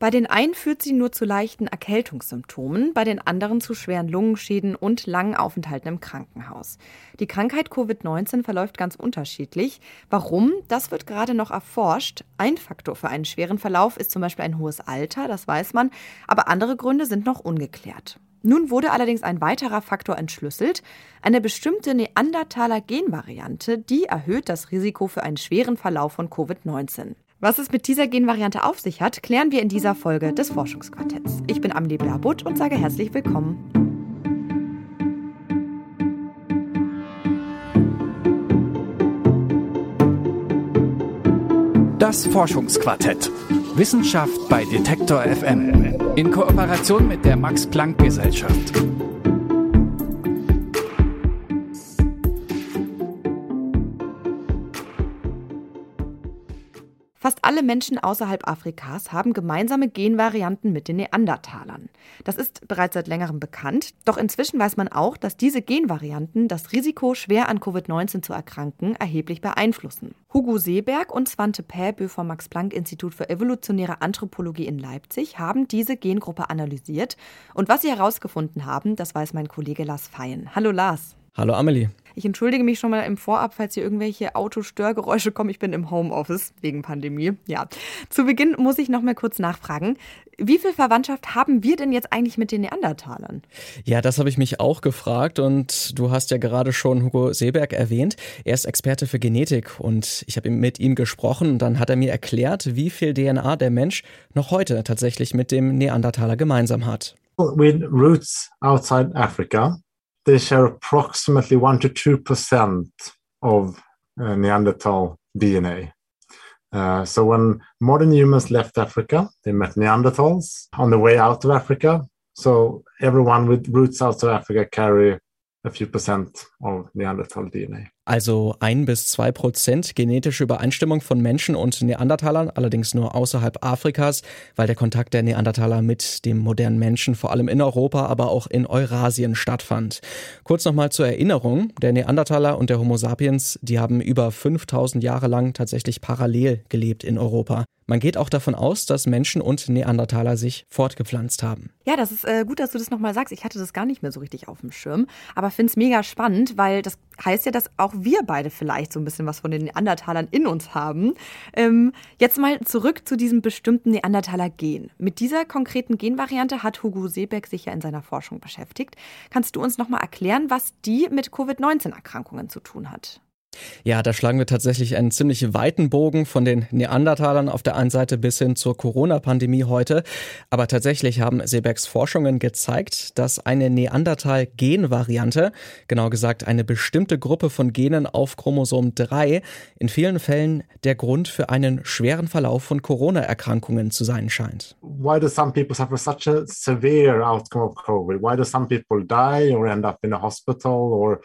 Bei den einen führt sie nur zu leichten Erkältungssymptomen, bei den anderen zu schweren Lungenschäden und langen Aufenthalten im Krankenhaus. Die Krankheit Covid-19 verläuft ganz unterschiedlich. Warum? Das wird gerade noch erforscht. Ein Faktor für einen schweren Verlauf ist zum Beispiel ein hohes Alter, das weiß man, aber andere Gründe sind noch ungeklärt. Nun wurde allerdings ein weiterer Faktor entschlüsselt, eine bestimmte Neandertaler Genvariante, die erhöht das Risiko für einen schweren Verlauf von Covid-19. Was es mit dieser Genvariante auf sich hat, klären wir in dieser Folge des Forschungsquartetts. Ich bin Amelie Blabutt und sage herzlich willkommen. Das Forschungsquartett. Wissenschaft bei Detektor FM. In Kooperation mit der Max Planck Gesellschaft. Alle Menschen außerhalb Afrikas haben gemeinsame Genvarianten mit den Neandertalern. Das ist bereits seit längerem bekannt, doch inzwischen weiß man auch, dass diese Genvarianten das Risiko, schwer an Covid-19 zu erkranken, erheblich beeinflussen. Hugo Seeberg und Svante Pääbö vom Max-Planck-Institut für evolutionäre Anthropologie in Leipzig haben diese Gengruppe analysiert. Und was sie herausgefunden haben, das weiß mein Kollege Lars Feyen. Hallo Lars. Hallo Amelie. Ich entschuldige mich schon mal im Vorab, falls hier irgendwelche Autostörgeräusche kommen. Ich bin im Homeoffice wegen Pandemie. Ja. Zu Beginn muss ich noch mal kurz nachfragen. Wie viel Verwandtschaft haben wir denn jetzt eigentlich mit den Neandertalern? Ja, das habe ich mich auch gefragt und du hast ja gerade schon Hugo Seeberg erwähnt. Er ist Experte für Genetik und ich habe mit ihm gesprochen und dann hat er mir erklärt, wie viel DNA der Mensch noch heute tatsächlich mit dem Neandertaler gemeinsam hat. With roots outside Africa, they share approximately 1 to 2% of uh, Neanderthal DNA. Uh, so when modern humans left Africa, they met Neanderthals on the way out of Africa. So everyone with roots outside Africa carry a few percent of Neanderthal DNA. Also ein bis zwei Prozent genetische Übereinstimmung von Menschen und Neandertalern, allerdings nur außerhalb Afrikas, weil der Kontakt der Neandertaler mit dem modernen Menschen vor allem in Europa, aber auch in Eurasien stattfand. Kurz nochmal zur Erinnerung, der Neandertaler und der Homo sapiens, die haben über 5000 Jahre lang tatsächlich parallel gelebt in Europa. Man geht auch davon aus, dass Menschen und Neandertaler sich fortgepflanzt haben. Ja, das ist äh, gut, dass du das nochmal sagst. Ich hatte das gar nicht mehr so richtig auf dem Schirm, aber finde es mega spannend, weil das heißt ja, dass auch wir beide vielleicht so ein bisschen was von den Neandertalern in uns haben. Ähm, jetzt mal zurück zu diesem bestimmten Neandertaler-Gen. Mit dieser konkreten Genvariante hat Hugo Seebeck sich ja in seiner Forschung beschäftigt. Kannst du uns nochmal erklären, was die mit Covid-19-Erkrankungen zu tun hat? Ja, da schlagen wir tatsächlich einen ziemlich weiten Bogen von den Neandertalern auf der einen Seite bis hin zur Corona-Pandemie heute. Aber tatsächlich haben Seebecks Forschungen gezeigt, dass eine Neandertal-Gen-Variante, genau gesagt eine bestimmte Gruppe von Genen auf Chromosom 3, in vielen Fällen der Grund für einen schweren Verlauf von Corona-Erkrankungen zu sein scheint. Why do some people suffer such a severe outcome of COVID? Why do some people die or end up in a hospital or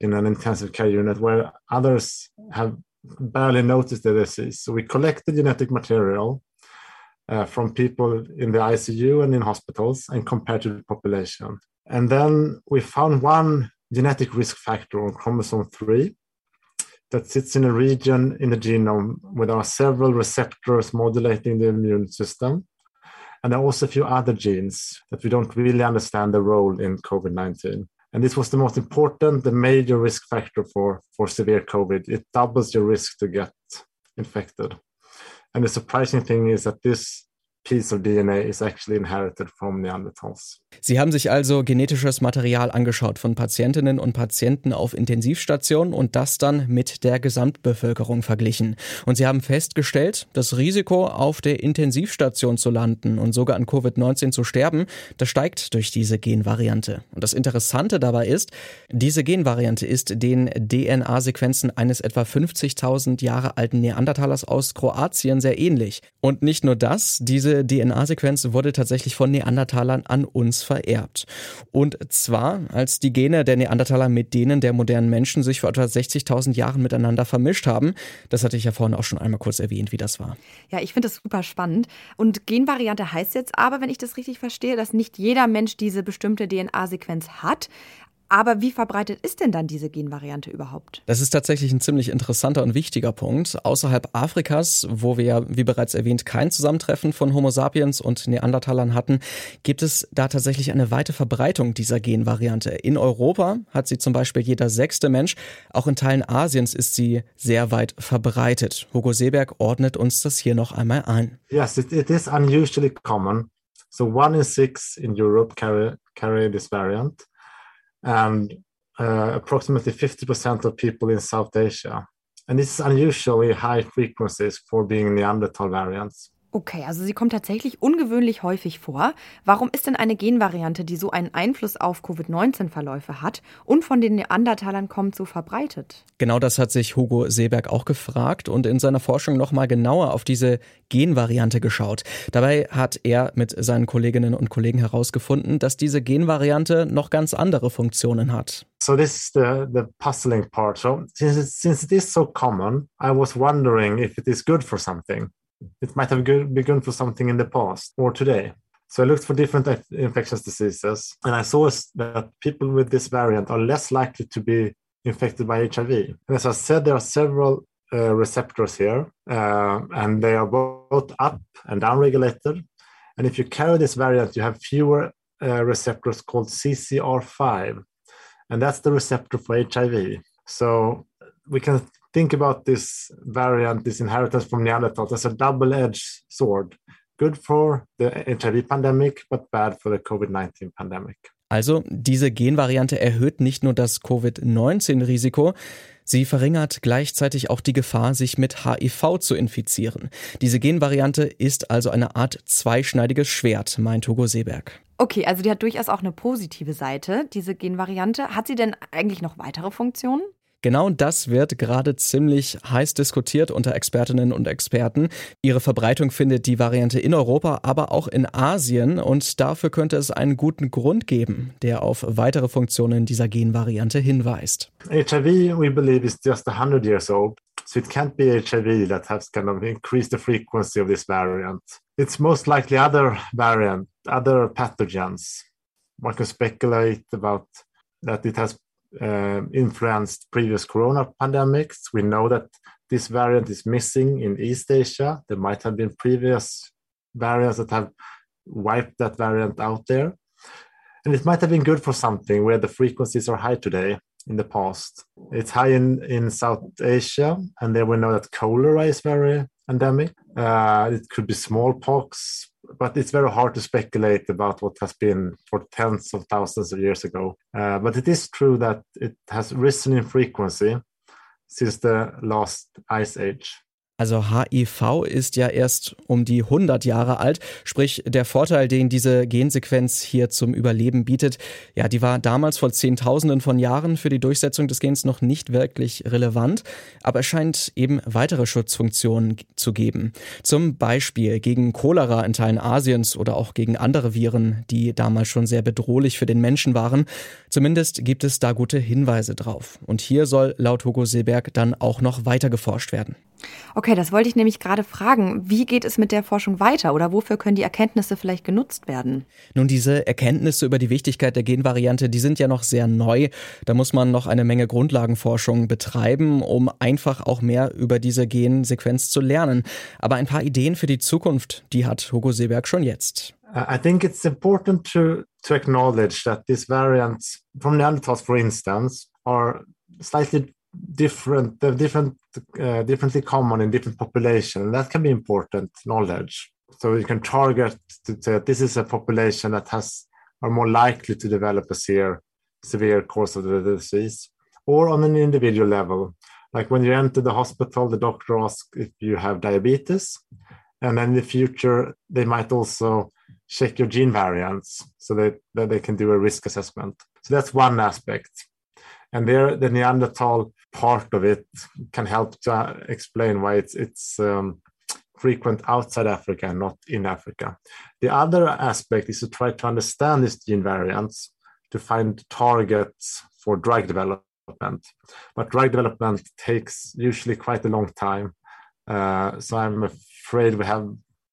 in an intensive care unit where others have barely noticed the disease. So we collect the genetic material uh, from people in the ICU and in hospitals and compared to the population. And then we found one genetic risk factor on chromosome 3 that sits in a region in the genome where there are several receptors modulating the immune system. And there are also a few other genes that we don't really understand the role in COVID 19. And this was the most important, the major risk factor for, for severe COVID. It doubles your risk to get infected. And the surprising thing is that this piece of DNA is actually inherited from Neanderthals. Sie haben sich also genetisches Material angeschaut von Patientinnen und Patienten auf Intensivstationen und das dann mit der Gesamtbevölkerung verglichen. Und sie haben festgestellt, das Risiko, auf der Intensivstation zu landen und sogar an Covid-19 zu sterben, das steigt durch diese Genvariante. Und das Interessante dabei ist, diese Genvariante ist den DNA-Sequenzen eines etwa 50.000 Jahre alten Neandertalers aus Kroatien sehr ähnlich. Und nicht nur das, diese DNA-Sequenz wurde tatsächlich von Neandertalern an uns vererbt. Und zwar, als die Gene der Neandertaler mit denen der modernen Menschen sich vor etwa 60.000 Jahren miteinander vermischt haben. Das hatte ich ja vorhin auch schon einmal kurz erwähnt, wie das war. Ja, ich finde das super spannend. Und Genvariante heißt jetzt aber, wenn ich das richtig verstehe, dass nicht jeder Mensch diese bestimmte DNA-Sequenz hat. Aber wie verbreitet ist denn dann diese Genvariante überhaupt? Das ist tatsächlich ein ziemlich interessanter und wichtiger Punkt. Außerhalb Afrikas, wo wir ja, wie bereits erwähnt, kein Zusammentreffen von Homo sapiens und Neandertalern hatten, gibt es da tatsächlich eine weite Verbreitung dieser Genvariante. In Europa hat sie zum Beispiel jeder sechste Mensch. Auch in Teilen Asiens ist sie sehr weit verbreitet. Hugo Seeberg ordnet uns das hier noch einmal ein. Yes, it, it is unusually common. So one in six in Europe carry, carry this variant. And uh, approximately 50% of people in South Asia. And this is unusually high frequencies for being Neanderthal variants. Okay, also sie kommt tatsächlich ungewöhnlich häufig vor. Warum ist denn eine Genvariante, die so einen Einfluss auf Covid-19-Verläufe hat und von den Neandertalern kommt, so verbreitet? Genau das hat sich Hugo Seeberg auch gefragt und in seiner Forschung nochmal genauer auf diese Genvariante geschaut. Dabei hat er mit seinen Kolleginnen und Kollegen herausgefunden, dass diese Genvariante noch ganz andere Funktionen hat. So this is the, the puzzling part. So since it, since it is so common, I was wondering if it is good for something. It might have begun for something in the past or today. So I looked for different infectious diseases, and I saw that people with this variant are less likely to be infected by HIV. And as I said, there are several uh, receptors here, uh, and they are both up and down regulated. And if you carry this variant, you have fewer uh, receptors called CCR5, and that's the receptor for HIV. So we can think about this variant, this inheritance from Neanderthals as a double-edged sword. Good for the HIV pandemic, but bad for the COVID-19 pandemic. Also, diese Genvariante erhöht nicht nur das Covid-19-Risiko, sie verringert gleichzeitig auch die Gefahr, sich mit HIV zu infizieren. Diese Genvariante ist also eine Art zweischneidiges Schwert, meint Hugo Seeberg. Okay, also die hat durchaus auch eine positive Seite, diese Genvariante. Hat sie denn eigentlich noch weitere Funktionen? Genau das wird gerade ziemlich heiß diskutiert unter Expertinnen und Experten. Ihre Verbreitung findet die Variante in Europa, aber auch in Asien und dafür könnte es einen guten Grund geben, der auf weitere Funktionen dieser Genvariante hinweist. HIV, we believe, is just 100 years old. So it can't be HIV that has kind of increased the frequency of this variant. It's most likely other variant, other pathogens. One can speculate about that it has uh, influenced previous corona pandemics. We know that this variant is missing in East Asia. There might have been previous variants that have wiped that variant out there. And it might have been good for something where the frequencies are high today in the past. It's high in, in South Asia, and there we know that cholera is very endemic. Uh, it could be smallpox, but it's very hard to speculate about what has been for tens of thousands of years ago. Uh, but it is true that it has risen in frequency since the last ice age. Also HIV ist ja erst um die 100 Jahre alt, sprich der Vorteil, den diese Gensequenz hier zum Überleben bietet, ja, die war damals vor Zehntausenden von Jahren für die Durchsetzung des Gens noch nicht wirklich relevant, aber es scheint eben weitere Schutzfunktionen zu geben. Zum Beispiel gegen Cholera in Teilen Asiens oder auch gegen andere Viren, die damals schon sehr bedrohlich für den Menschen waren. Zumindest gibt es da gute Hinweise drauf. Und hier soll laut Hugo Seeberg dann auch noch weiter geforscht werden. Okay, das wollte ich nämlich gerade fragen. Wie geht es mit der Forschung weiter oder wofür können die Erkenntnisse vielleicht genutzt werden? Nun, diese Erkenntnisse über die Wichtigkeit der Genvariante, die sind ja noch sehr neu. Da muss man noch eine Menge Grundlagenforschung betreiben, um einfach auch mehr über diese Gensequenz zu lernen. Aber ein paar Ideen für die Zukunft, die hat Hugo Seeberg schon jetzt. I think it's important to, to acknowledge that these variants from Neanderthals, for instance, are slightly different they're different uh, differently common in different population and that can be important knowledge. So you can target to say this is a population that has are more likely to develop a severe severe course of the disease or on an individual level. Like when you enter the hospital the doctor asks if you have diabetes and then in the future they might also check your gene variants so that, that they can do a risk assessment. So that's one aspect and there the neanderthal part of it can help to uh, explain why it's it's um, frequent outside Africa and not in Africa. The other aspect is to try to understand these gene variants to find targets for drug development. But drug development takes usually quite a long time. Uh, so I'm afraid we have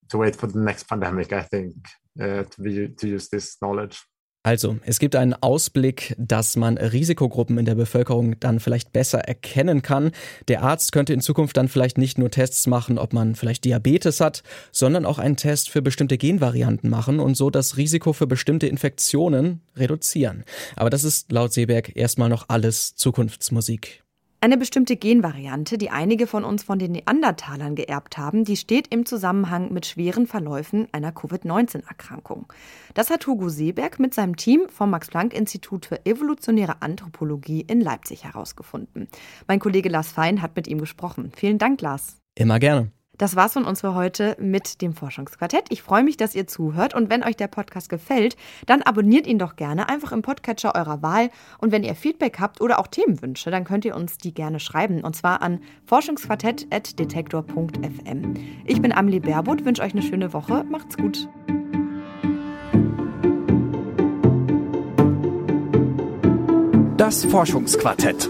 to wait for the next pandemic, I think, uh, to, be, to use this knowledge. Also, es gibt einen Ausblick, dass man Risikogruppen in der Bevölkerung dann vielleicht besser erkennen kann. Der Arzt könnte in Zukunft dann vielleicht nicht nur Tests machen, ob man vielleicht Diabetes hat, sondern auch einen Test für bestimmte Genvarianten machen und so das Risiko für bestimmte Infektionen reduzieren. Aber das ist laut Seeberg erstmal noch alles Zukunftsmusik. Eine bestimmte Genvariante, die einige von uns von den Neandertalern geerbt haben, die steht im Zusammenhang mit schweren Verläufen einer Covid-19-Erkrankung. Das hat Hugo Seeberg mit seinem Team vom Max-Planck-Institut für evolutionäre Anthropologie in Leipzig herausgefunden. Mein Kollege Lars Fein hat mit ihm gesprochen. Vielen Dank, Lars. Immer gerne. Das war's von uns für heute mit dem Forschungsquartett. Ich freue mich, dass ihr zuhört und wenn euch der Podcast gefällt, dann abonniert ihn doch gerne einfach im Podcatcher eurer Wahl und wenn ihr Feedback habt oder auch Themenwünsche, dann könnt ihr uns die gerne schreiben und zwar an forschungsquartett@detektor.fm. Ich bin Amelie Baerbutt, wünsche euch eine schöne Woche, macht's gut. Das Forschungsquartett.